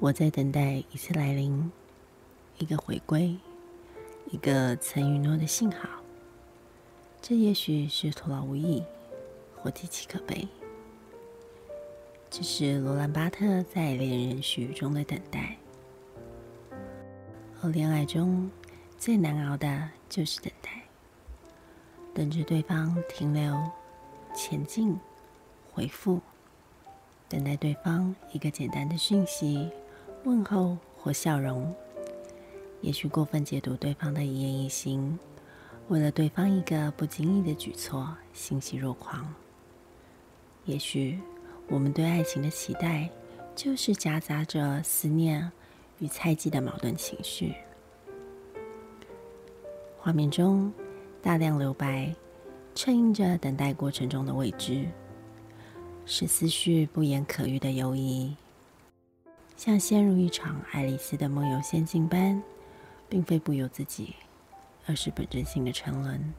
我在等待一次来临，一个回归，一个曾允诺的信号。这也许是徒劳无益，或极其可悲。这是罗兰巴特在《恋人絮语》中的等待。而恋爱中最难熬的就是等待，等着对方停留、前进、回复，等待对方一个简单的讯息。问候或笑容，也许过分解读对方的一言一行，为了对方一个不经意的举措，欣喜若狂。也许我们对爱情的期待，就是夹杂着思念与猜忌的矛盾情绪。画面中大量留白，衬映着等待过程中的未知，是思绪不言可喻的犹疑。像陷入一场爱丽丝的梦游仙境般，并非不由自己，而是本真性的沉沦。